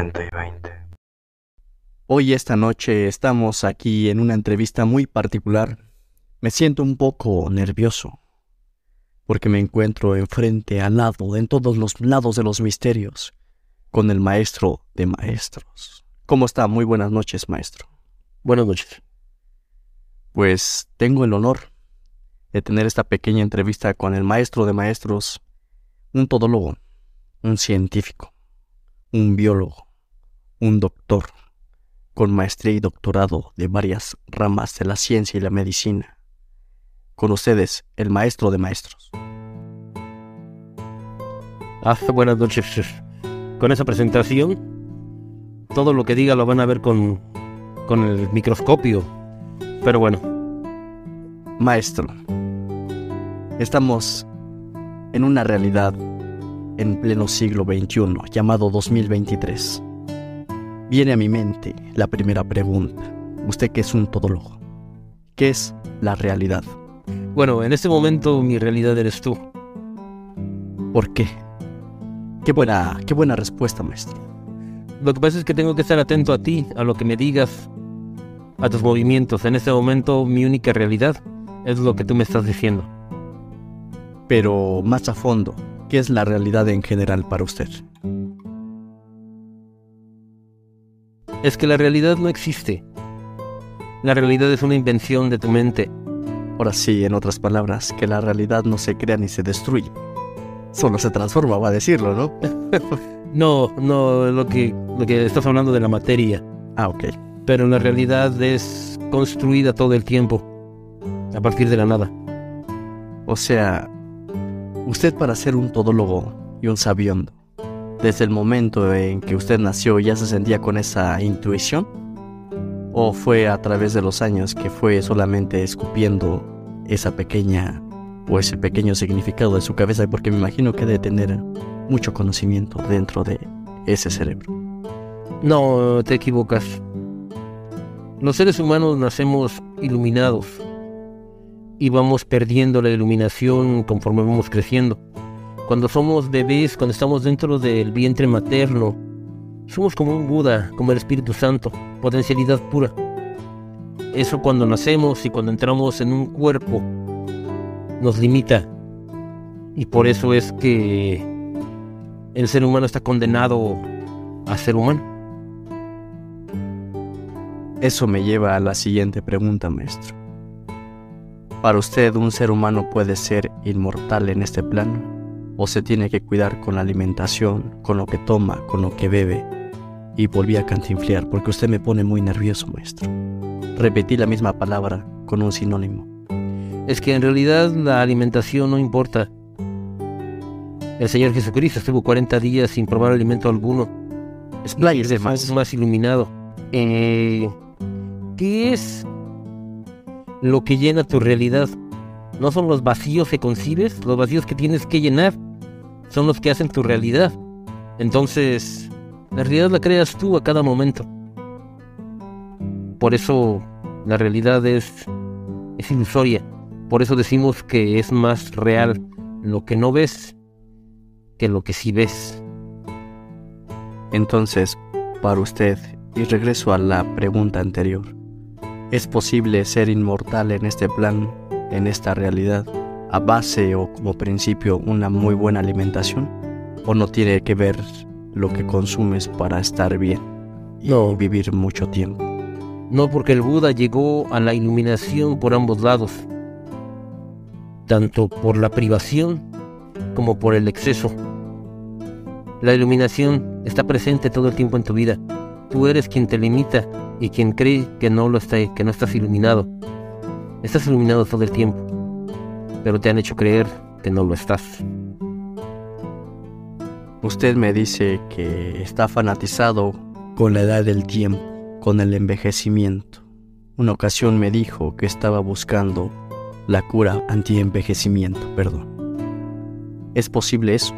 90 y 20. Hoy esta noche estamos aquí en una entrevista muy particular. Me siento un poco nervioso porque me encuentro enfrente, al lado, en todos los lados de los misterios, con el maestro de maestros. ¿Cómo está? Muy buenas noches, maestro. Buenas noches. Pues tengo el honor de tener esta pequeña entrevista con el maestro de maestros, un todólogo, un científico, un biólogo, un doctor, con maestría y doctorado de varias ramas de la ciencia y la medicina. Con ustedes, el maestro de maestros. Ah, buenas noches. Con esa presentación, todo lo que diga lo van a ver con, con el microscopio. Pero bueno. Maestro, estamos en una realidad en pleno siglo XXI, llamado 2023. Viene a mi mente la primera pregunta. Usted que es un todólogo, ¿qué es la realidad? Bueno, en este momento mi realidad eres tú. ¿Por qué? Qué buena, qué buena respuesta, maestro. Lo que pasa es que tengo que estar atento a ti, a lo que me digas, a tus movimientos. En este momento mi única realidad es lo que tú me estás diciendo. Pero más a fondo, ¿qué es la realidad en general para usted? Es que la realidad no existe. La realidad es una invención de tu mente. Ahora sí, en otras palabras, que la realidad no se crea ni se destruye. Solo se transforma, va a decirlo, ¿no? no, no, lo que, lo que estás hablando de la materia. Ah, ok. Pero la realidad es construida todo el tiempo, a partir de la nada. O sea, usted para ser un todólogo y un sabiondo, desde el momento en que usted nació ya se sentía con esa intuición? ¿O fue a través de los años que fue solamente escupiendo esa pequeña o ese pequeño significado de su cabeza? Porque me imagino que debe tener mucho conocimiento dentro de ese cerebro. No, te equivocas. Los seres humanos nacemos iluminados y vamos perdiendo la iluminación conforme vamos creciendo. Cuando somos bebés, cuando estamos dentro del vientre materno, somos como un Buda, como el Espíritu Santo, potencialidad pura. Eso cuando nacemos y cuando entramos en un cuerpo nos limita. Y por eso es que el ser humano está condenado a ser humano. Eso me lleva a la siguiente pregunta, maestro. ¿Para usted un ser humano puede ser inmortal en este plano? ¿O se tiene que cuidar con la alimentación, con lo que toma, con lo que bebe? Y volví a cantinflear porque usted me pone muy nervioso, maestro. Repetí la misma palabra con un sinónimo. Es que en realidad la alimentación no importa. El Señor Jesucristo estuvo 40 días sin probar alimento alguno. Es más, más iluminado. Eh, ¿Qué es lo que llena tu realidad? No son los vacíos que concibes, los vacíos que tienes que llenar, son los que hacen tu realidad. Entonces, la realidad la creas tú a cada momento. Por eso la realidad es, es ilusoria. Por eso decimos que es más real lo que no ves que lo que sí ves. Entonces, para usted, y regreso a la pregunta anterior, ¿es posible ser inmortal en este plan, en esta realidad, a base o como principio una muy buena alimentación? ¿O no tiene que ver lo que consumes para estar bien y No. vivir mucho tiempo? No porque el Buda llegó a la iluminación por ambos lados, tanto por la privación como por el exceso. La iluminación está presente todo el tiempo en tu vida. Tú eres quien te limita y quien cree que no lo está, que no estás iluminado. Estás iluminado todo el tiempo, pero te han hecho creer que no lo estás. Usted me dice que está fanatizado con la edad del tiempo, con el envejecimiento. Una ocasión me dijo que estaba buscando la cura anti-envejecimiento, perdón. ¿Es posible eso?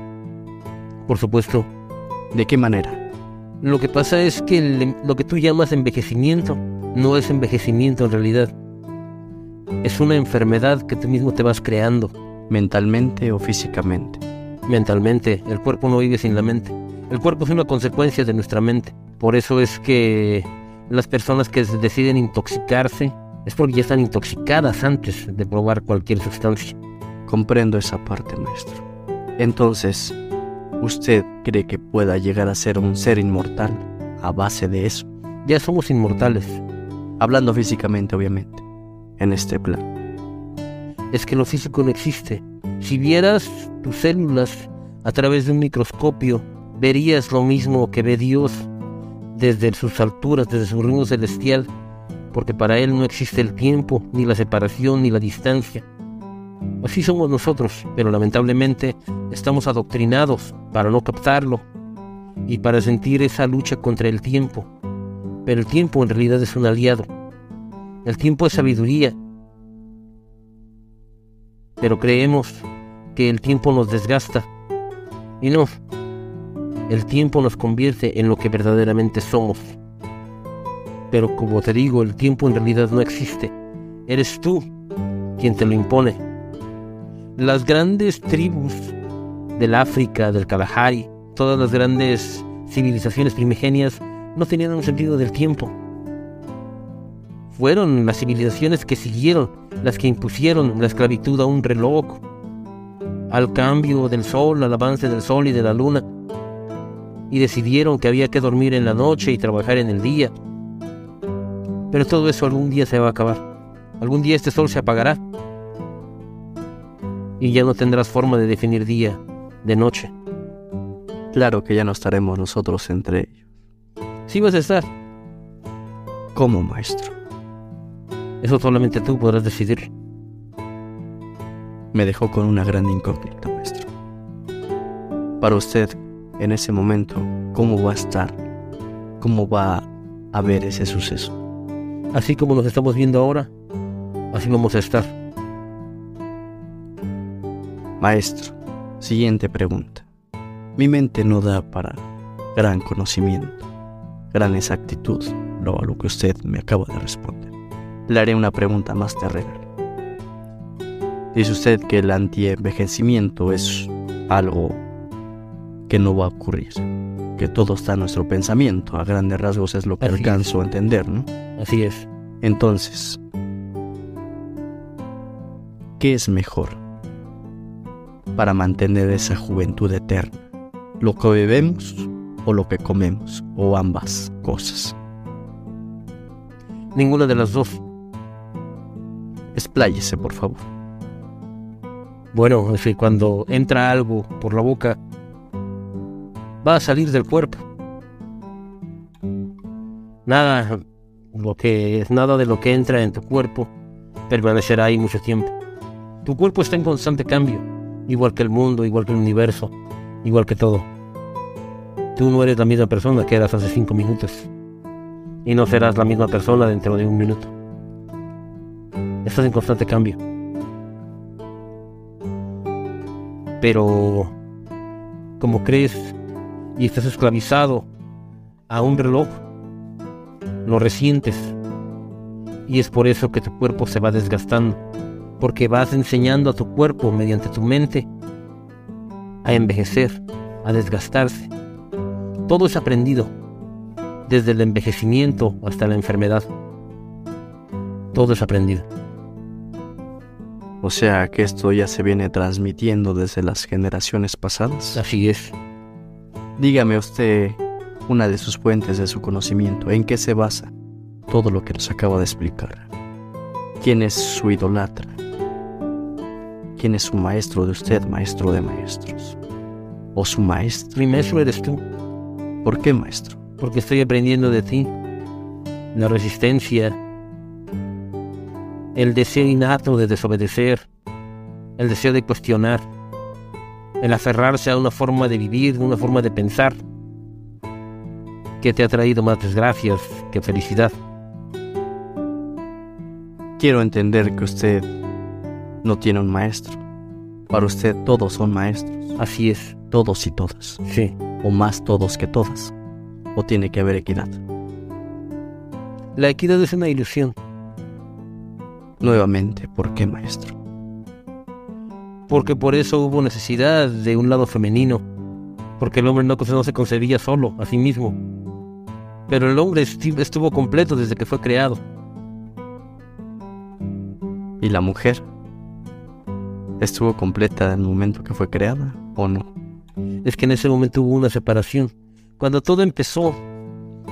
Por supuesto, ¿De qué manera? lo que pasa es que el- lo que tú llamas envejecimiento no es envejecimiento en realidad. Es una enfermedad que tú mismo te vas creando ¿Mentalmente o físicamente? mentalmente. El cuerpo no vive sin la mente. El cuerpo es una consecuencia de nuestra mente. Por eso es que las personas que deciden intoxicarse es porque ya están intoxicadas antes de probar cualquier sustancia. Comprendo esa parte, maestro. Entonces, ¿usted cree que pueda llegar a ser un ser inmortal a base de eso? Ya somos inmortales. Hablando físicamente, obviamente, en este plan. Es que lo físico no existe. Si vieras tus células a través de un microscopio, verías lo mismo que ve Dios desde sus alturas, desde su reino celestial, porque para Él no existe el tiempo, ni la separación, ni la distancia. Así somos nosotros, pero lamentablemente estamos adoctrinados para no captarlo y para sentir esa lucha contra el tiempo. Pero el tiempo en realidad es un aliado. El tiempo es sabiduría. Pero creemos que el tiempo nos desgasta. Y no, el tiempo nos convierte en lo que verdaderamente somos. Pero como te digo, el tiempo en realidad no existe. Eres tú quien te lo impone. Las grandes tribus del África, del Kalahari, todas las grandes civilizaciones primigenias no tenían un sentido del tiempo. Fueron las civilizaciones que siguieron, las que impusieron la esclavitud a un reloj, al cambio del sol, al avance del sol y de la luna, y decidieron que había que dormir en la noche y trabajar en el día. Pero todo eso algún día se va a acabar. Algún día este sol se apagará y ya no tendrás forma de definir día de noche. Claro que ya no estaremos nosotros entre ellos. Sí vas a estar. ¿Cómo, maestro? Eso solamente tú podrás decidir. Me dejó con una gran incógnita, maestro. Para usted, en ese momento, ¿cómo va a estar? ¿Cómo va a ver ese suceso? Así como nos estamos viendo ahora, así vamos a estar. Maestro, siguiente pregunta. Mi mente no da para gran conocimiento, gran exactitud, lo a lo que usted me acaba de responder. Le haré una pregunta más terrenal. Dice usted que el antienvejecimiento es algo que no va a ocurrir, que todo está en nuestro pensamiento, a grandes rasgos es lo que Así alcanzo a entender, ¿no? Así es. Entonces, ¿qué es mejor para mantener esa juventud eterna? ¿Lo que bebemos o lo que comemos? ¿O ambas cosas? Ninguna de las dos. Expláyese, por favor. Bueno, es que cuando entra algo por la boca, va a salir del cuerpo. Nada, lo que nada de lo que entra en tu cuerpo permanecerá ahí mucho tiempo. Tu cuerpo está en constante cambio, igual que el mundo, igual que el universo, igual que todo. Tú no eres la misma persona que eras hace cinco minutos. Y no serás la misma persona dentro de un minuto. Estás en constante cambio. Pero, como crees y estás esclavizado a un reloj, lo resientes. Y es por eso que tu cuerpo se va desgastando, porque vas enseñando a tu cuerpo mediante tu mente a envejecer, a desgastarse. Todo es aprendido, desde el envejecimiento hasta la enfermedad. Todo es aprendido. O sea que esto ya se viene transmitiendo desde las generaciones pasadas. Así es. Dígame usted una de sus fuentes de su conocimiento. ¿En qué se basa todo lo que nos acaba de explicar? ¿Quién es su idolatra? ¿Quién es su maestro de usted, maestro de maestros? ¿O su maestro? Mi maestro eres tú, ¿Por qué maestro? porque estoy aprendiendo de ti. La resistencia, el deseo innato de desobedecer, el deseo de cuestionar, el aferrarse a una forma de vivir, una forma de pensar, que te ha traído más desgracias que felicidad. Quiero entender que usted no tiene un maestro. Para usted todos son maestros, Así es, todos y todas, sí. o más todos que todas. O tiene que haber equidad. La equidad es una ilusión, Nuevamente, ¿por qué maestro? porque por eso hubo necesidad de un lado femenino, porque el hombre no, no se concebía solo a sí mismo. Pero el hombre estuvo completo desde que fue creado. ¿Y la mujer? ¿Estuvo completa en el momento que fue creada o no? Es que en ese momento hubo una separación. Cuando todo empezó,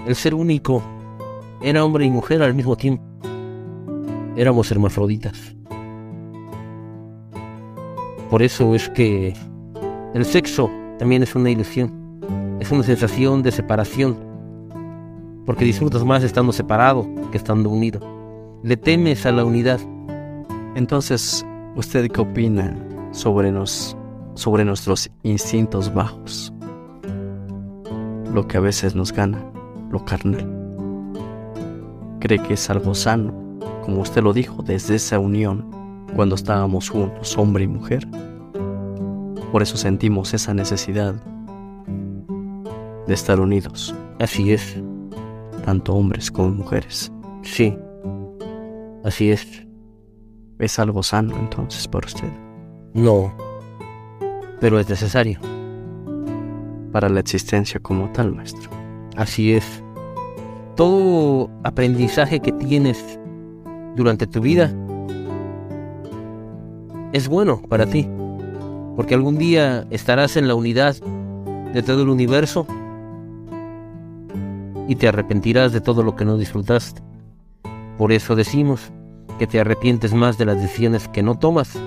el ser único era hombre y mujer al mismo tiempo. Éramos hermafroditas. Por eso es que el sexo también es una ilusión. Es una sensación de separación. Porque disfrutas más estando separado que estando unido. Le temes a la unidad. Entonces, ¿usted qué opina sobre, nos, sobre nuestros instintos bajos? Lo que a veces nos gana, lo carnal. ¿Cree que es algo sano, como usted lo dijo, desde esa unión cuando estábamos juntos, hombre y mujer. Por eso sentimos esa necesidad de estar unidos. Así es. Tanto hombres como mujeres. Sí. Así es. ¿Es algo sano entonces para usted? No. Pero es necesario. Para la existencia como tal, maestro. Así es. Todo aprendizaje que tienes durante tu vida es bueno para ti, porque algún día estarás en la unidad de todo el universo y te arrepentirás de todo lo que no disfrutaste. Por eso decimos que te arrepientes más de las decisiones que no tomas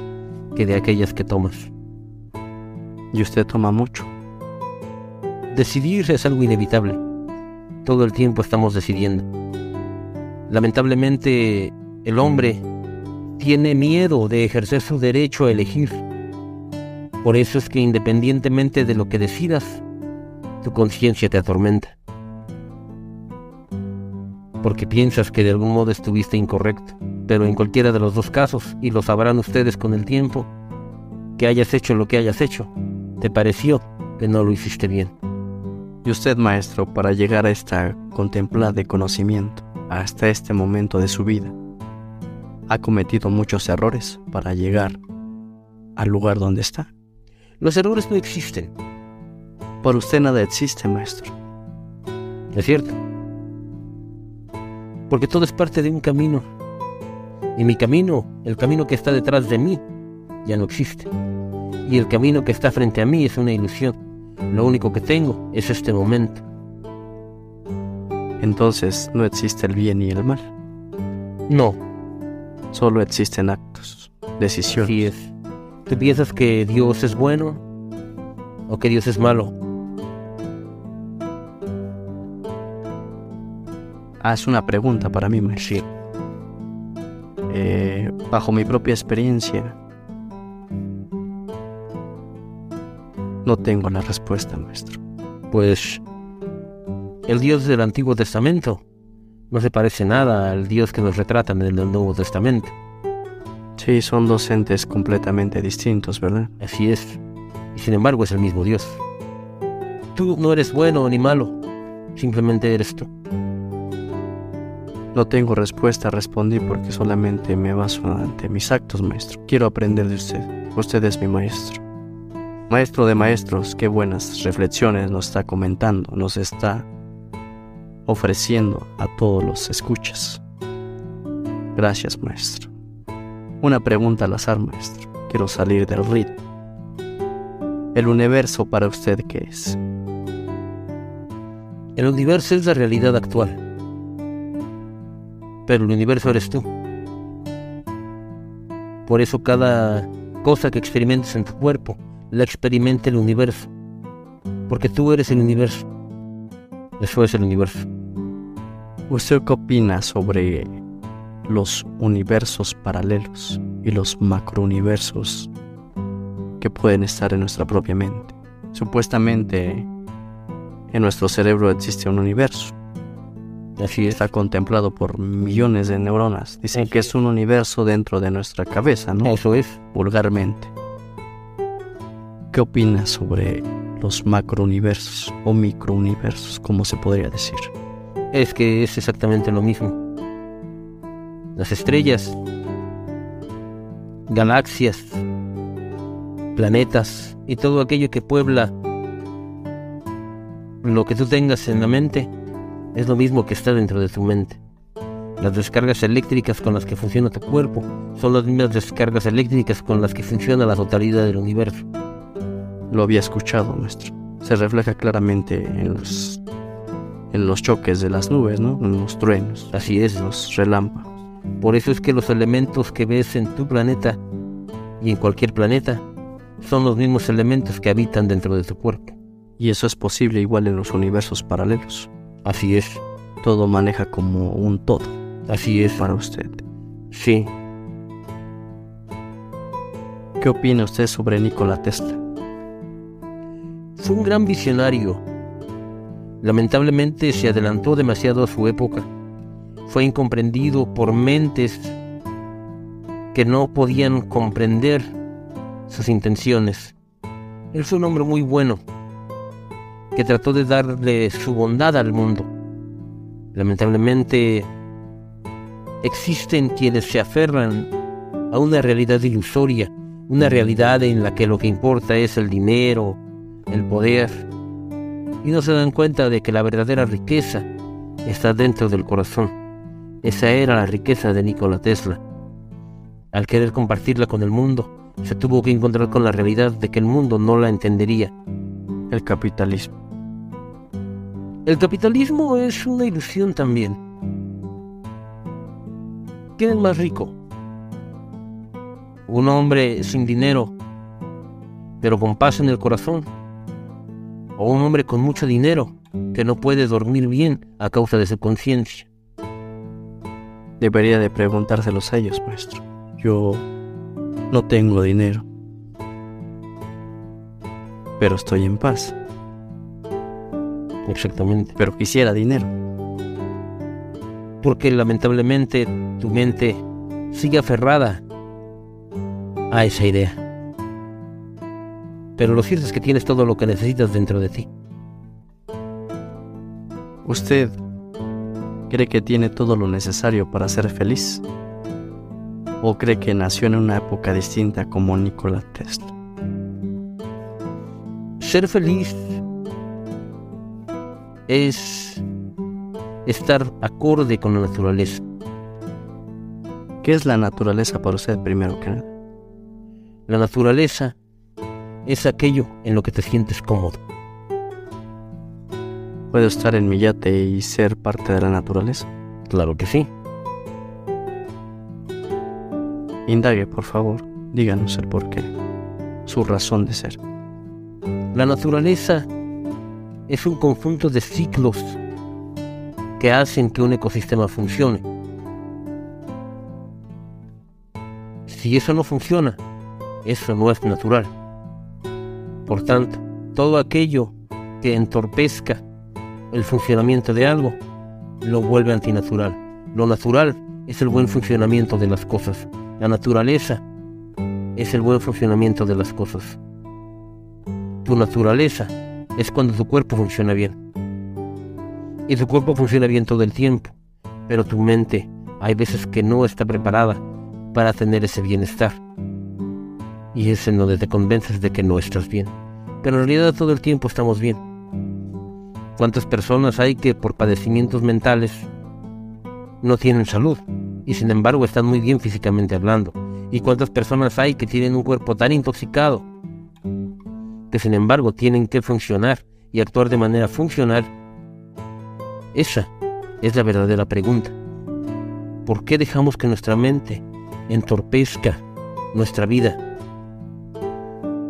que de aquellas que tomas. ¿Y usted toma mucho? Decidir es algo inevitable. Todo el tiempo estamos decidiendo. Lamentablemente, el hombre tiene miedo de ejercer su derecho a elegir. Por eso es que independientemente de lo que decidas, tu conciencia te atormenta. Porque piensas que de algún modo estuviste incorrecto, pero en cualquiera de los dos casos, y lo sabrán ustedes con el tiempo, que hayas hecho lo que hayas hecho, te pareció que no lo hiciste bien. Y usted, maestro, para llegar a esta contemplada de conocimiento, hasta este momento de su vida, ha cometido muchos errores para llegar al lugar donde está. Los errores no existen. Por usted nada existe, maestro. Es cierto. Porque todo es parte de un camino. Y mi camino, el camino que está detrás de mí, ya no existe. Y el camino que está frente a mí es una ilusión. Lo único que tengo es este momento. Entonces no existe el bien y el mal. No, Solo existen actos, decisiones. Así es. ¿Tú piensas que Dios es bueno o que Dios es malo? Haz una pregunta para mí, maestro. Eh, bajo mi propia experiencia, no tengo la respuesta, maestro. Pues el Dios del Antiguo Testamento no se parece nada al Dios que nos retratan en el Nuevo Testamento. Sí, son dos entes completamente distintos, ¿verdad? Así es. Y sin embargo es el mismo Dios. Tú no eres bueno ni malo, simplemente eres tú. No tengo respuesta, respondí porque solamente me baso ante mis actos, maestro. Quiero aprender de usted. Usted es mi maestro. Maestro de maestros, qué buenas reflexiones nos está comentando, nos está ofreciendo a todos los escuchas. Gracias, maestro. Una pregunta al azar, maestro. Quiero salir del ritmo. ¿El universo para usted qué es? El universo es la realidad actual. Pero el universo eres tú. Por eso cada cosa que experimentes en tu cuerpo la experimenta el universo. Porque tú eres el universo. Eso es el universo. ¿Usted qué opina sobre los universos paralelos y los macrouniversos que pueden estar en nuestra propia mente? Supuestamente en nuestro cerebro existe un universo. Así está contemplado por millones de neuronas. Dicen que es un universo dentro de nuestra cabeza, ¿no? Eso es. Vulgarmente. ¿Qué opina sobre los macrouniversos o microuniversos, como se podría decir? Es que es exactamente lo mismo. Las estrellas, galaxias, planetas y todo aquello que puebla lo que tú tengas en la mente es lo mismo que está dentro de tu mente. Las descargas eléctricas con las que funciona tu cuerpo son las mismas descargas eléctricas con las que funciona la totalidad del universo. Lo había escuchado, maestro. Se refleja claramente en los, en los choques de las nubes, ¿no? En los truenos. Así es. Los relámpagos. Por eso es que los elementos que ves en tu planeta y en cualquier planeta son los mismos elementos que habitan dentro de tu cuerpo. Y eso es posible igual en los universos paralelos. Así es. Todo maneja como un todo. Así es. Para usted. Sí. ¿Qué opina usted sobre Nikola Tesla? Fue un gran visionario. Lamentablemente se adelantó demasiado a su época. Fue incomprendido por mentes que no podían comprender sus intenciones. Él fue un hombre muy bueno, que trató de darle su bondad al mundo. Lamentablemente, existen quienes se aferran a una realidad ilusoria, una realidad en la que lo que importa es el dinero, el poder, y no se dan cuenta de que la verdadera riqueza está dentro del corazón. Esa era la riqueza de Nikola Tesla. Al querer compartirla con el mundo, se tuvo que encontrar con la realidad de que el mundo no la entendería. El capitalismo. El capitalismo es una ilusión también. ¿Quién es más rico? Un hombre sin dinero, pero con paz en el corazón. O un hombre con mucho dinero, que no puede dormir bien a causa de su conciencia. Debería de preguntárselos a ellos, maestro. Yo no tengo dinero, pero estoy en paz. Exactamente. Pero quisiera dinero. Porque lamentablemente tu mente sigue aferrada a esa idea. Pero lo cierto es que tienes todo lo que necesitas dentro de ti. ¿Usted cree que tiene todo lo necesario para ser feliz? ¿O cree que nació en una época distinta como Nikola Tesla? Ser feliz es estar acorde con la naturaleza. ¿Qué es la naturaleza para usted primero que nada? La naturaleza es aquello en lo que te sientes cómodo. ¿Puedo estar en mi yate y ser parte de la naturaleza? Claro que sí. Indague, por favor. Díganos el porqué. Su razón de ser. La naturaleza es un conjunto de ciclos que hacen que un ecosistema funcione. Si eso no funciona, eso no es natural. Por tanto, todo aquello que entorpezca el funcionamiento de algo lo vuelve antinatural. Lo natural es el buen funcionamiento de las cosas. La naturaleza es el buen funcionamiento de las cosas. Tu naturaleza es cuando tu cuerpo funciona bien. Y tu cuerpo funciona bien todo el tiempo, pero tu mente hay veces que no está preparada para tener ese bienestar. Y es en donde te convences de que no estás bien. Pero en realidad todo el tiempo estamos bien. ¿Cuántas personas hay que por padecimientos mentales no tienen salud y sin embargo están muy bien físicamente hablando? ¿Y cuántas personas hay que tienen un cuerpo tan intoxicado que sin embargo tienen que funcionar y actuar de manera funcional? Esa es la verdadera pregunta. ¿Por qué dejamos que nuestra mente entorpezca nuestra vida?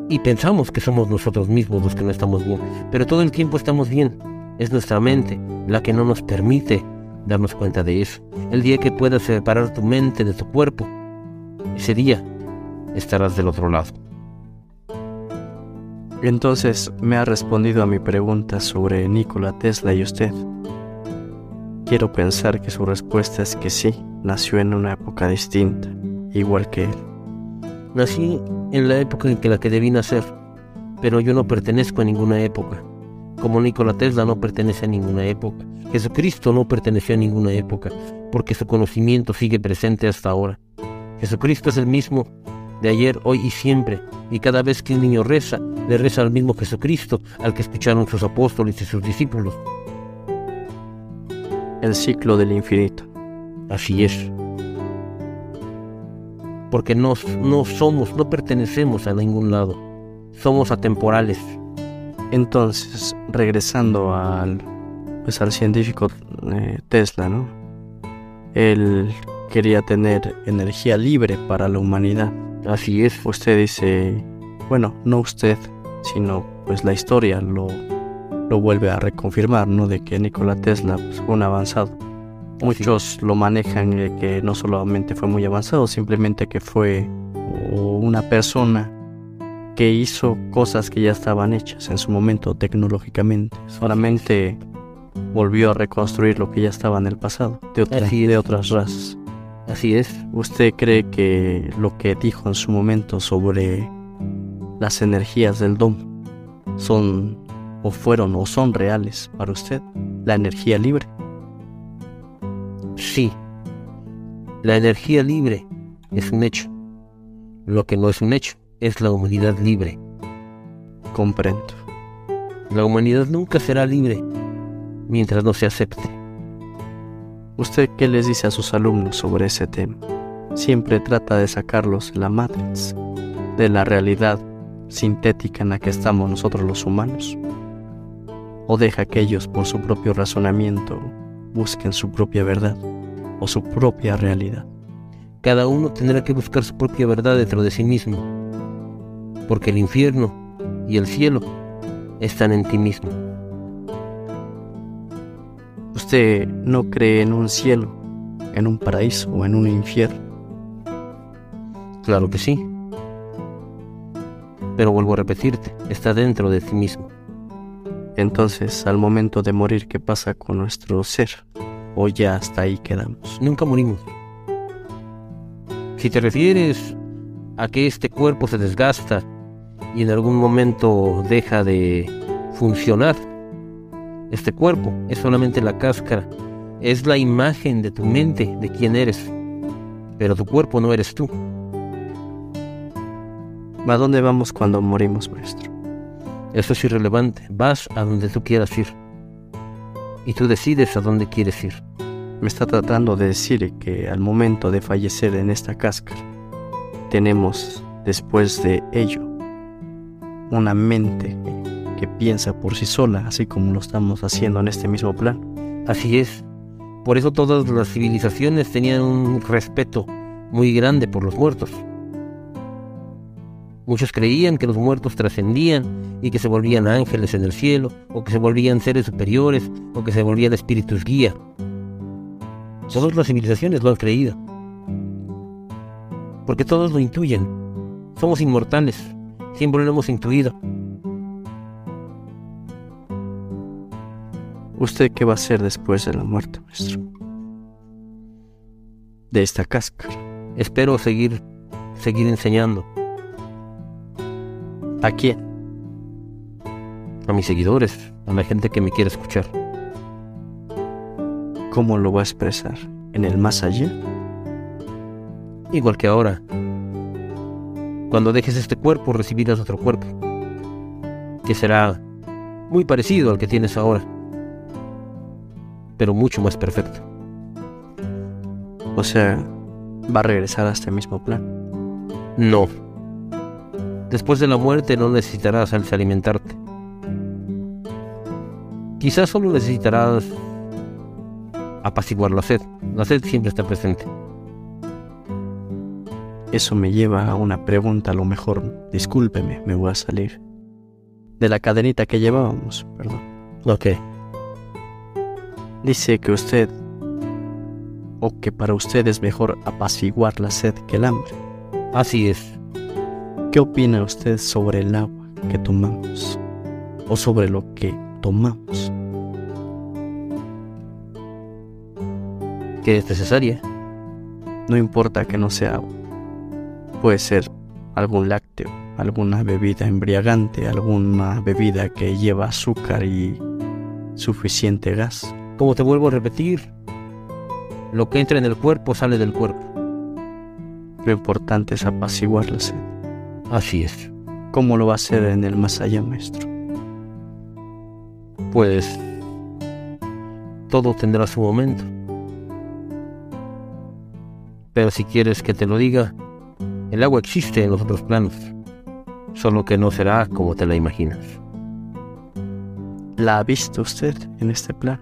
Y pensamos que somos nosotros mismos los que no estamos bien, pero todo el tiempo estamos bien. Es nuestra mente la que no nos permite darnos cuenta de eso. El día que puedas separar tu mente de tu cuerpo, ese día estarás del otro lado. Entonces me ha respondido a mi pregunta sobre Nikola Tesla y usted. Quiero pensar que su respuesta es que sí, nació en una época distinta, igual que él. Nací en la época en que la que debí nacer, pero yo no pertenezco a ninguna época. Como Nikola Tesla no pertenece a ninguna época. Jesucristo no perteneció a ninguna época, porque su conocimiento sigue presente hasta ahora. Jesucristo es el mismo de ayer, hoy y siempre. Y cada vez que un niño reza, le reza al mismo Jesucristo, al que escucharon sus apóstoles y sus discípulos. El ciclo del infinito. Así es. Porque no, no somos, no pertenecemos a ningún lado. Somos atemporales. Entonces, regresando al, pues, al científico eh, Tesla, ¿no? Él quería tener energía libre para la humanidad. Así es. Usted dice, bueno, no usted, sino pues la historia lo, lo vuelve a reconfirmar, ¿no? De que Nikola Tesla pues, fue un avanzado. Muchos lo manejan de que no solamente fue muy avanzado, simplemente que fue una persona que hizo cosas que ya estaban hechas en su momento tecnológicamente. Solamente volvió a reconstruir lo que ya estaba en el pasado, de, de otras razas. Así es. ¿Usted cree que lo que dijo en su momento sobre las energías del DOM son o fueron o son reales para usted? ¿La energía libre? Sí. La energía libre es un hecho. Lo que no es un hecho es la humanidad libre. Comprendo. La humanidad nunca será libre mientras no se acepte. ¿Usted qué les dice a sus alumnos sobre ese tema? Siempre trata de sacarlos de la matrix, de la realidad sintética en la que estamos nosotros los humanos. O deja que ellos por su propio razonamiento busquen su propia verdad o su propia realidad. Cada uno tendrá que buscar su propia verdad dentro de sí mismo, porque el infierno y el cielo están en ti mismo. ¿Usted no cree en un cielo, en un paraíso o en un infierno? Claro que sí. Pero vuelvo a repetirte, está dentro de ti mismo. Entonces, al momento de morir, ¿qué pasa con nuestro ser? ¿O ya hasta ahí quedamos? Nunca morimos. Si te refieres a que este cuerpo se desgasta y en algún momento deja de funcionar, este cuerpo es solamente la cáscara, es la imagen de tu mente, de quién eres, pero tu cuerpo no eres tú. ¿A dónde vamos cuando morimos, maestro? Eso es irrelevante, vas a donde tú quieras ir. Y tú decides a dónde quieres ir. Me está tratando de decir que al momento de fallecer en esta cáscara, tenemos después de ello una mente piensa por sí sola, así como lo estamos haciendo en este mismo plan. Así es. Por eso todas las civilizaciones tenían un respeto muy grande por los muertos. Muchos creían que los muertos trascendían y que se volvían ángeles en el cielo, o que se volvían seres superiores, o que se volvían espíritus guía. Todas las civilizaciones lo han creído. Porque todos lo intuyen. Somos inmortales. Siempre lo hemos intuido. ¿Usted qué va a hacer después de la muerte, maestro? De esta cáscara. Espero seguir, seguir enseñando. ¿A quién? A mis seguidores, a la gente que me quiere escuchar. ¿Cómo lo va a expresar? ¿En el más allá? Igual que ahora. Cuando dejes este cuerpo recibirás otro cuerpo, que será muy parecido al que tienes ahora pero mucho más perfecto. O sea, va a regresar a este mismo plan. No. Después de la muerte no necesitarás alimentarte. Quizás solo necesitarás apaciguar la sed. La sed siempre está presente. Eso me lleva a una pregunta, a lo mejor, discúlpeme, me voy a salir. De la cadenita que llevábamos, perdón. Ok. Dice que usted, o que para usted es mejor apaciguar la sed que el hambre. Así es. ¿Qué opina usted sobre el agua que tomamos? ¿O sobre lo que tomamos? Que es necesaria. No importa que no sea agua. Puede ser algún lácteo, alguna bebida embriagante, alguna bebida que lleva azúcar y suficiente gas. Como te vuelvo a repetir, lo que entra en el cuerpo sale del cuerpo. Lo importante es apaciguar la sed. Así es. ¿Cómo lo va a hacer en el más allá, maestro? Pues todo tendrá su momento. Pero si quieres que te lo diga, el agua existe en los otros planos, solo que no será como te la imaginas. ¿La ha visto usted en este plan?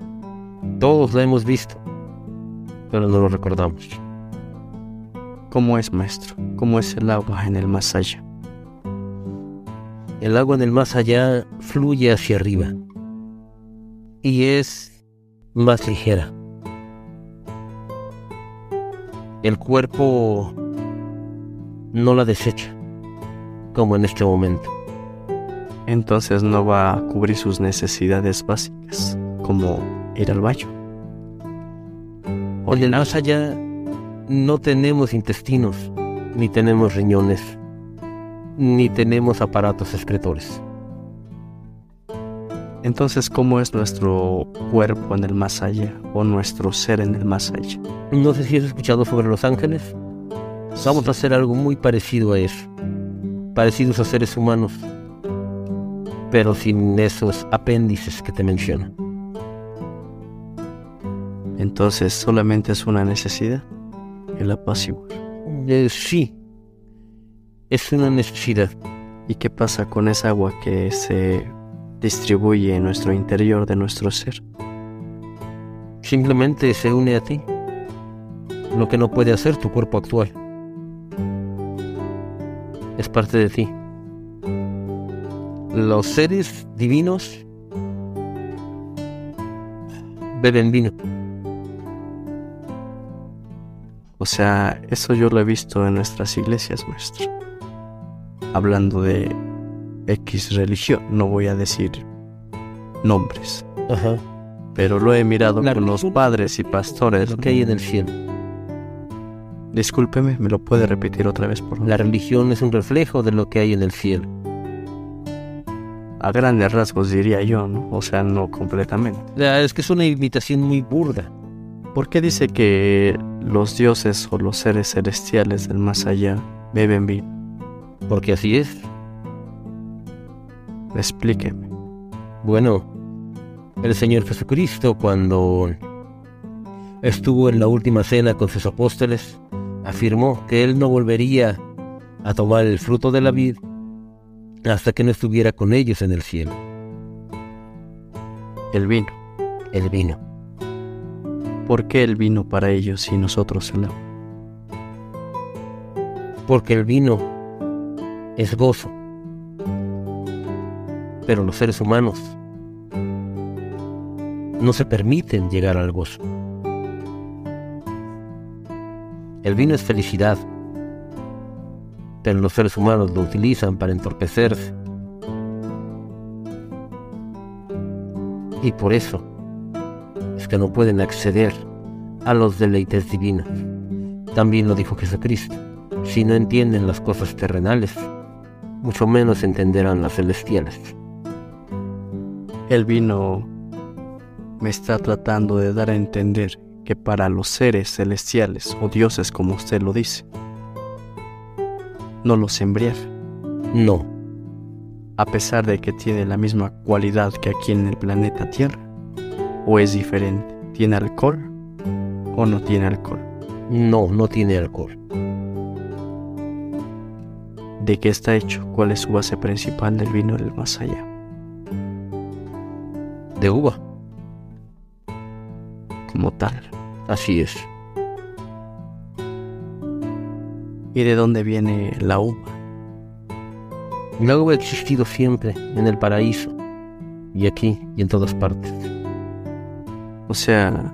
Todos la hemos visto, pero no lo recordamos. ¿Cómo es, maestro? ¿Cómo es el agua en el más allá? El agua en el más allá fluye hacia arriba y es más ligera. El cuerpo no la desecha, como en este momento. Entonces no va a cubrir sus necesidades básicas, como ir al baño. En el más allá no tenemos intestinos, ni tenemos riñones, ni tenemos aparatos excretores. Entonces, ¿cómo es nuestro cuerpo en el más allá o nuestro ser en el más allá? No sé si has escuchado sobre los ángeles. Vamos a hacer algo muy parecido a eso. Parecidos a seres humanos, pero sin esos apéndices que te menciono. Entonces, solamente es una necesidad, el apaciguar. Eh, sí, es una necesidad. ¿Y qué pasa con esa agua que se distribuye en nuestro interior de nuestro ser? Simplemente se une a ti, lo que no puede hacer tu cuerpo actual. Es parte de ti. Los seres divinos beben vino. O sea, eso yo lo he visto en nuestras iglesias, maestro. Hablando de X religión, no voy a decir nombres, Ajá. pero lo he mirado La con los padres y pastores. Lo que hay en el cielo. Discúlpeme, ¿me lo puede repetir otra vez, por favor? La religión es un reflejo de lo que hay en el cielo. A grandes rasgos diría yo, ¿no? O sea, no completamente. Es que es una imitación muy burda. ¿Por qué dice que los dioses o los seres celestiales del más allá beben vino? Porque así es. Explíqueme. Bueno, el Señor Jesucristo cuando estuvo en la última cena con sus apóstoles, afirmó que Él no volvería a tomar el fruto de la vid hasta que no estuviera con ellos en el cielo, El vino. el vino. ¿Por qué el vino para ellos y nosotros el agua? Porque el vino es gozo. Pero los seres humanos no se permiten llegar al gozo. El vino es felicidad, pero los seres humanos lo utilizan para entorpecerse. Y por eso es que no pueden acceder a los deleites divinos. También lo dijo Jesucristo. Si no entienden las cosas terrenales, mucho menos entenderán las celestiales. El vino me está tratando de dar a entender que para los seres celestiales o dioses como usted lo dice, no los embriaga, No, a pesar de que tiene la misma cualidad que aquí en el planeta Tierra, o es diferente, ¿tiene alcohol o no tiene alcohol? no, no tiene alcohol. ¿De qué está hecho? ¿Cuál es su base principal del vino del más allá? De uva, Como tal. así es. ¿Y de dónde viene la uva? La uva ha existido siempre en el paraíso, y aquí y en todas partes. O sea,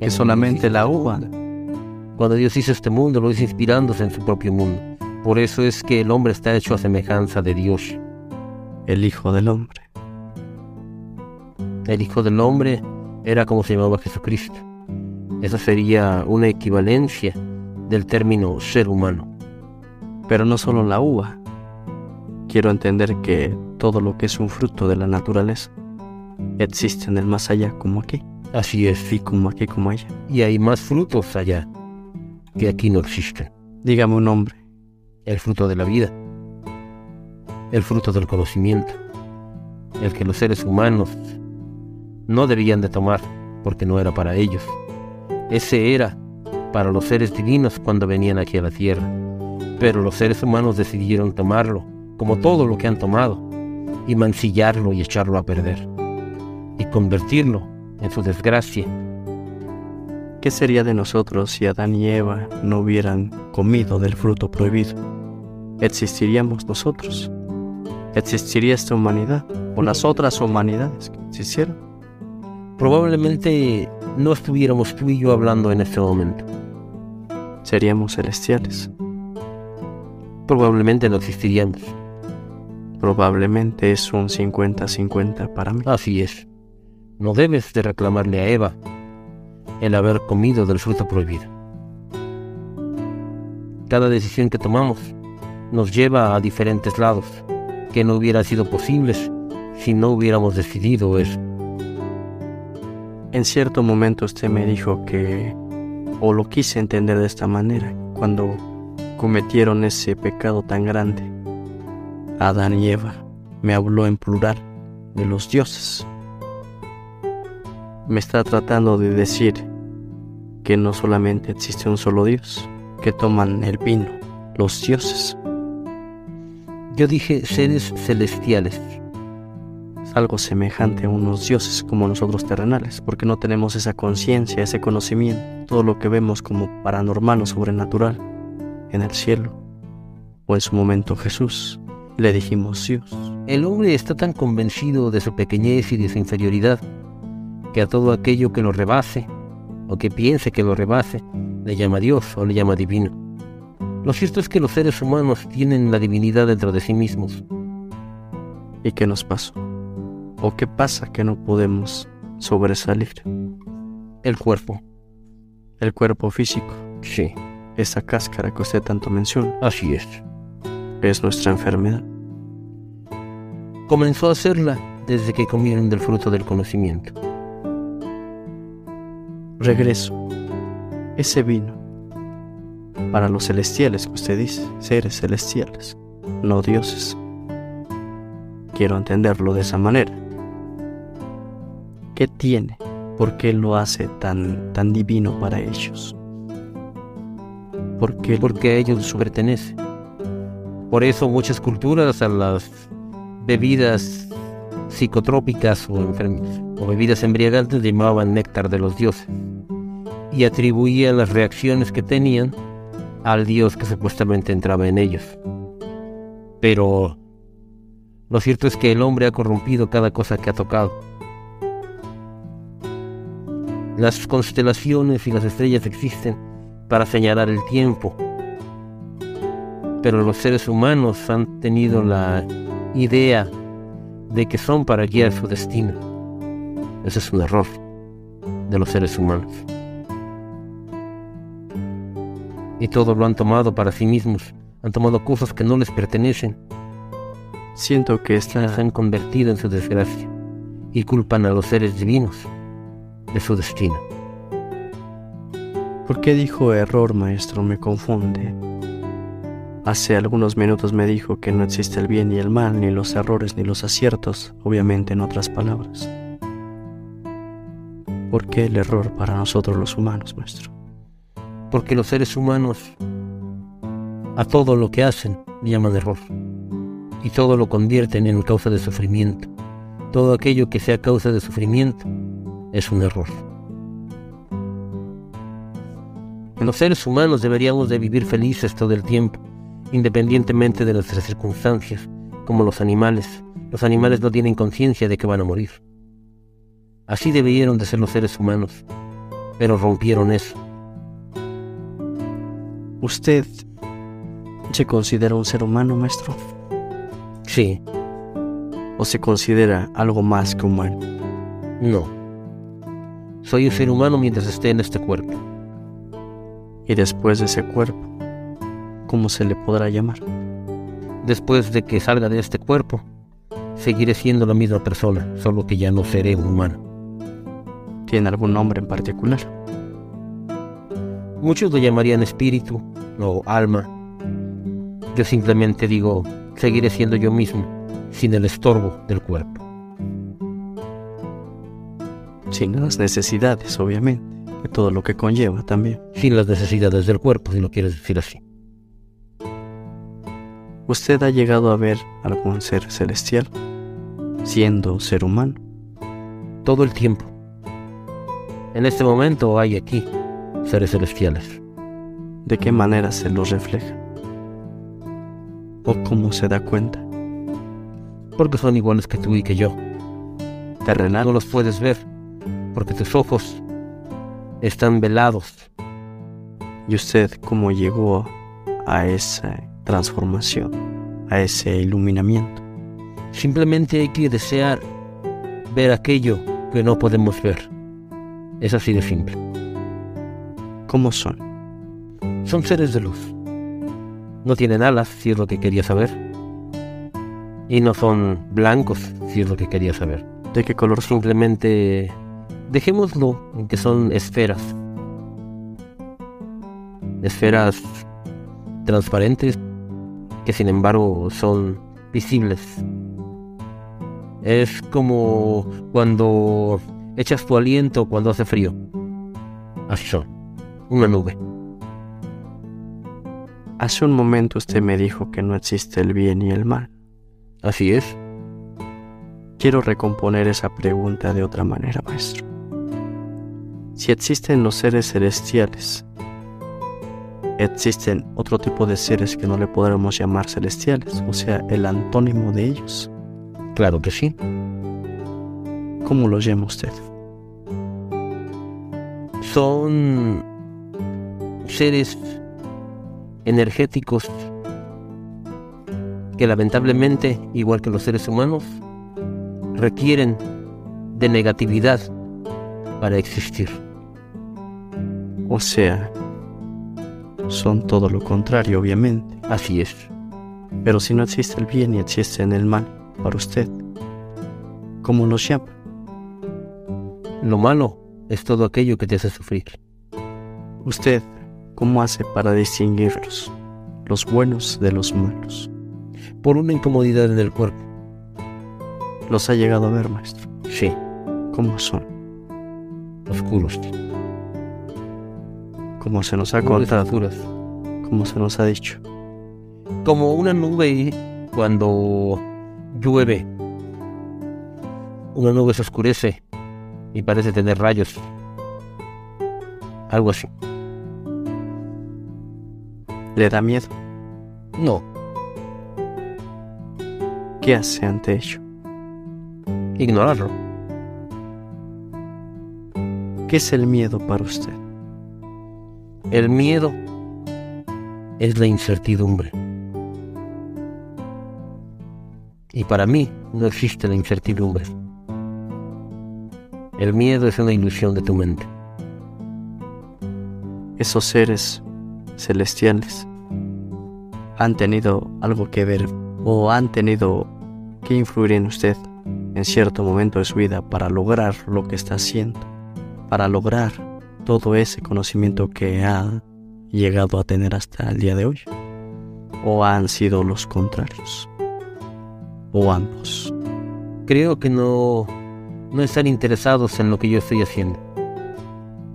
que solamente la uva. Cuando Dios hizo este mundo, lo hizo inspirándose en su propio mundo. Por eso es que el hombre está hecho a semejanza de Dios. el Hijo del Hombre. El Hijo del Hombre era como se llamaba Jesucristo. Esa sería una equivalencia del término ser humano. Pero no solo la uva. Quiero entender que todo lo que es un fruto de la naturaleza existe en el más allá como aquí, Así es. y como aquí como allá. Y hay más frutos allá que aquí no existen. Dígame un nombre. El fruto de la vida. El fruto del conocimiento. El que los seres humanos no debían de tomar porque no era para ellos. Ese era para los seres divinos cuando venían aquí a la tierra. Pero los seres humanos decidieron tomarlo, como todo lo que han tomado, y mancillarlo y echarlo a perder, y convertirlo en su desgracia. ¿Qué sería de nosotros si Adán y Eva no hubieran comido del fruto prohibido? ¿Existiríamos nosotros? ¿Existiría esta humanidad o las otras humanidades que existieron? Probablemente no estuviéramos tú y yo hablando en este momento. Seríamos celestiales. Probablemente no existiríamos. Probablemente es un 50-50 para mí. Así es. No debes de reclamarle a Eva el haber comido del fruto prohibido. Cada decisión que tomamos nos lleva a diferentes lados que no hubieran sido posibles si no hubiéramos decidido eso. En cierto momento usted me dijo que, o lo quise entender de esta manera, cuando cometieron ese pecado tan grande, Adán y Eva, me habló en plural de los dioses. Me está tratando de decir que no solamente existe un solo Dios, que toman el vino, los dioses. Yo dije seres celestiales. Es algo semejante a unos dioses como nosotros terrenales, porque no tenemos esa conciencia, ese conocimiento, todo lo que vemos como paranormal o sobrenatural en el cielo, o en su momento Jesús. Le dijimos Dios. El hombre está tan convencido de su pequeñez y de su inferioridad que a todo aquello que lo rebase o que piense que lo rebase le llama Dios o le llama divino. Lo cierto es que los seres humanos tienen la divinidad dentro de sí mismos. ¿Y qué nos pasó? ¿O qué pasa que no podemos sobresalir? El cuerpo. El cuerpo físico. Sí. Esa cáscara que usted tanto menciona. Así es. Es nuestra enfermedad. Comenzó a hacerla desde que comieron del fruto del conocimiento. Regreso. Ese vino. Para los celestiales que usted dice, seres celestiales, no dioses. Quiero entenderlo de esa manera. ¿Qué tiene? ¿Por qué lo hace tan, tan divino para ellos? ¿Por qué? Porque a ellos pertenece. Por eso muchas culturas a las bebidas psicotrópicas o, o bebidas embriagantes llamaban néctar de los dioses y atribuían las reacciones que tenían al dios que supuestamente entraba en ellos. Pero lo cierto es que el hombre ha corrompido cada cosa que ha tocado. Las constelaciones y las estrellas existen para señalar el tiempo, pero los seres humanos han tenido la idea de que son para guiar su destino. Ese es un error de los seres humanos. Y todo lo han tomado para sí mismos. Han tomado cosas que no les pertenecen. Siento que esta... se han convertido en su desgracia y culpan a los seres divinos de su destino. ¿Por qué dijo error, maestro? Me confunde. Hace algunos minutos me dijo que no existe el bien ni el mal, ni los errores ni los aciertos, obviamente en otras palabras. ¿Por qué el error para nosotros los humanos, maestro? Porque los seres humanos a todo lo que hacen llaman error y todo lo convierten en causa de sufrimiento. Todo aquello que sea causa de sufrimiento es un error. Los seres humanos deberíamos de vivir felices todo el tiempo, independientemente de nuestras circunstancias, como los animales. Los animales no tienen conciencia de que van a morir. Así debieron de ser los seres humanos, pero rompieron eso. ¿Usted se considera un ser humano, maestro? Sí. ¿O se considera algo más que humano? No. Soy un ser humano mientras esté en este cuerpo. ¿Y después de ese cuerpo? ¿Cómo se le podrá llamar? Después de que salga de este cuerpo, seguiré siendo la misma persona, solo que ya no seré un humano. ¿Tiene algún nombre en particular? Muchos lo llamarían espíritu, o alma. Yo simplemente digo, seguiré siendo yo mismo, sin el estorbo del cuerpo. Sin las necesidades, obviamente, de todo lo que conlleva también. Sin las necesidades del cuerpo, si lo quieres decir así. ¿Usted ha llegado a ver algún ser celestial, siendo ser humano? Todo el tiempo. En este momento hay aquí seres celestiales. ¿De qué manera se los refleja? ¿O cómo se da cuenta? Porque son iguales que tú y que yo. Terrenal. No los puedes ver porque tus ojos están velados. ¿Y usted cómo llegó a esa transformación, a ese iluminamiento? Simplemente hay que desear ver aquello que no podemos ver. Es así de simple. ¿Cómo son? Son seres de luz. No tienen alas, si es lo que quería saber. Y no son blancos, si es lo que quería saber. ¿De qué color? Simplemente dejémoslo en que son esferas. Esferas transparentes que sin embargo son visibles. Es como cuando echas tu aliento cuando hace frío. Así son. Una nube. Hace un momento usted me dijo que no existe el bien y el mal. Así es. Quiero recomponer esa pregunta de otra manera, maestro. Si existen los seres celestiales, existen otro tipo de seres que no le podremos llamar celestiales, o sea, el antónimo de ellos. Claro que sí. ¿Cómo los llama usted? Son seres energéticos que lamentablemente, igual que los seres humanos, requieren de negatividad para existir. O sea, son todo lo contrario, obviamente. Así es. Pero si no existe el bien y existe en el mal para usted, ¿cómo los llama? Lo malo es todo aquello que te hace sufrir. ¿Usted cómo hace para distinguirlos, los buenos de los malos? Por una incomodidad en el cuerpo. ¿Los ha llegado a ver, maestro? Sí, ¿Cómo son? oscuros. Como se nos ha contado, oscuras. como se nos ha dicho. Como una nube cuando llueve. Una nube se oscurece y parece tener rayos. Algo así. ¿Le da miedo? No, ¿Qué hace ante ello? ignorarlo. ¿Qué es el miedo para usted? El miedo es la incertidumbre. Y para mí no existe la incertidumbre. El miedo es una ilusión de tu mente. ¿Esos seres celestiales han tenido algo que ver o han tenido que influir en usted en cierto momento de su vida para lograr lo que está haciendo? Para lograr todo ese conocimiento que ha llegado a tener hasta el día de hoy? ¿O han sido los contrarios? ¿O ambos? Creo que no, no están interesados en lo que yo estoy haciendo.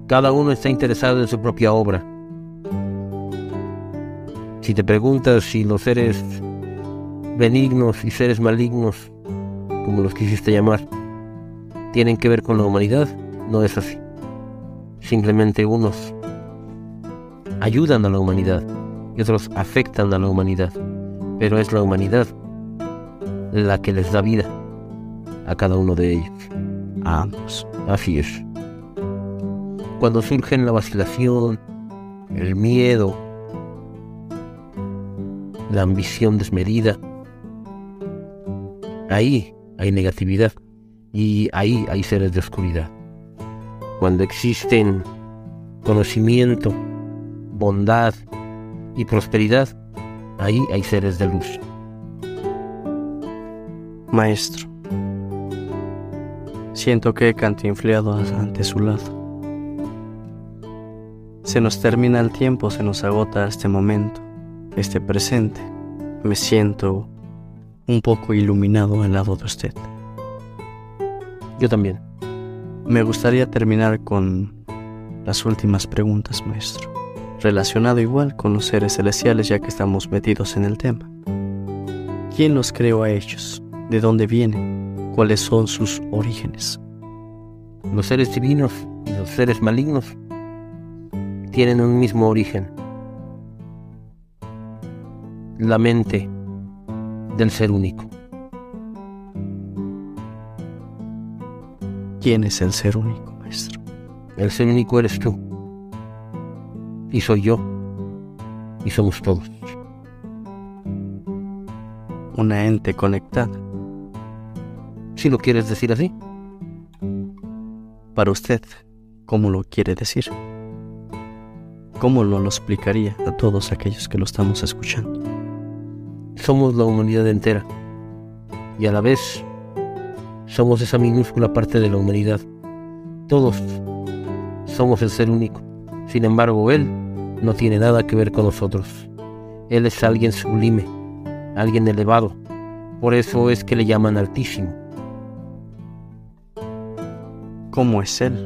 Cada uno está interesado en su propia obra. Si te preguntas si los seres benignos y seres malignos, como los quisiste llamar, tienen que ver con la humanidad, no es así. Simplemente unos ayudan a la humanidad y otros afectan a la humanidad, pero es la humanidad la que les da vida a cada uno de ellos. A ambos. Así es. Cuando surgen la vacilación, el miedo, la ambición desmedida, ahí hay negatividad y ahí hay seres de oscuridad. Cuando existen conocimiento, bondad y prosperidad, ahí hay seres de luz. Maestro, siento que he cantinfleado ante su lado. Se nos termina el tiempo, se nos agota este momento, este presente. Me siento un poco iluminado al lado de usted. Yo también. Me gustaría terminar con las últimas preguntas, maestro, relacionado igual con los seres celestiales ya que estamos metidos en el tema. ¿Quién los creó a ellos? ¿De dónde vienen? ¿Cuáles son sus orígenes? Los seres divinos y los seres malignos tienen un mismo origen. La mente del ser único. ¿Quién es el ser único, maestro? El ser único eres tú. Y soy yo. Y somos todos. Una ente conectada. Si lo quieres decir así. Para usted, ¿cómo lo quiere decir? ¿Cómo lo, lo explicaría a todos aquellos que lo estamos escuchando? Somos la humanidad entera. Y a la vez somos esa minúscula parte de la humanidad. Todos somos el ser único. Sin embargo, Él no tiene nada que ver con nosotros. Él es alguien sublime, alguien elevado. Por eso es que le llaman altísimo. ¿Cómo es Él?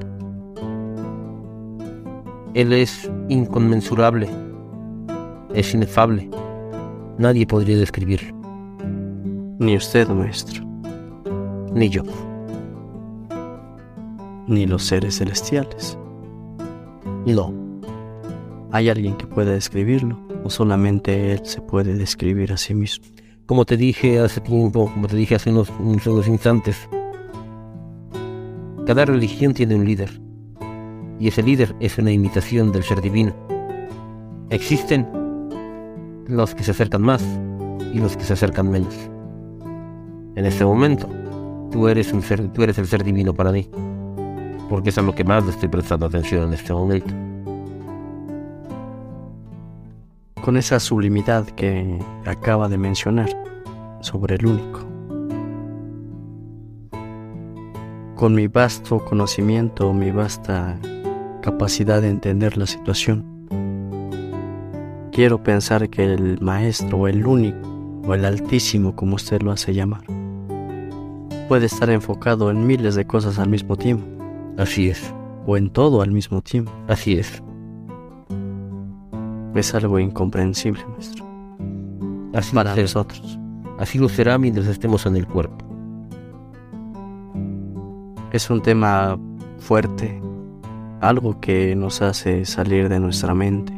Él es inconmensurable, es inefable. Nadie podría describirlo. Ni usted, maestro. Ni yo. Ni los seres celestiales. No. ¿Hay alguien que pueda describirlo? ¿O solamente Él se puede describir a sí mismo? Como te dije hace tiempo, como te dije hace unos, unos instantes, cada religión tiene un líder. Y ese líder es una imitación del ser divino. Existen los que se acercan más y los que se acercan menos. En este momento, tú eres, un ser, tú eres el ser divino para mí, porque es a lo que más le estoy prestando atención en este momento. Con esa sublimidad que acaba de mencionar sobre el único. Con mi vasto conocimiento, mi vasta capacidad de entender la situación, quiero pensar que el maestro o el único o el altísimo como usted lo hace llamar puede estar enfocado en miles de cosas al mismo tiempo Así es, o en todo al mismo tiempo. así es. Es algo incomprensible, maestro, Así para será. nosotros. Así lo será mientras estemos en el cuerpo. Es un tema fuerte, algo que nos hace salir de nuestra mente.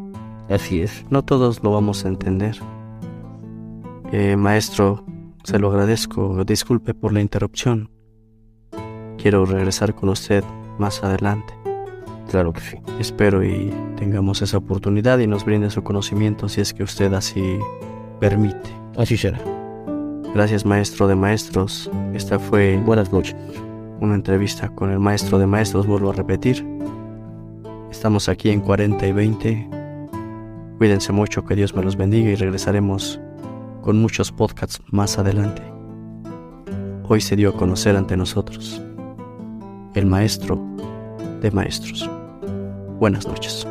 Así es. No todos lo vamos a entender. Eh, maestro, se lo agradezco. Disculpe por la interrupción. Quiero regresar con usted más adelante. Claro que sí. Espero y tengamos esa oportunidad y nos brinde su conocimiento si es que usted así permite. Así será. Gracias maestro de maestros. Esta fue Buenas noches. una entrevista con el maestro de maestros, vuelvo a repetir. Estamos aquí en 40 y 20. Cuídense mucho, que Dios me los bendiga y regresaremos con muchos podcasts más adelante. Hoy se dio a conocer ante nosotros el maestro de maestros. Buenas noches.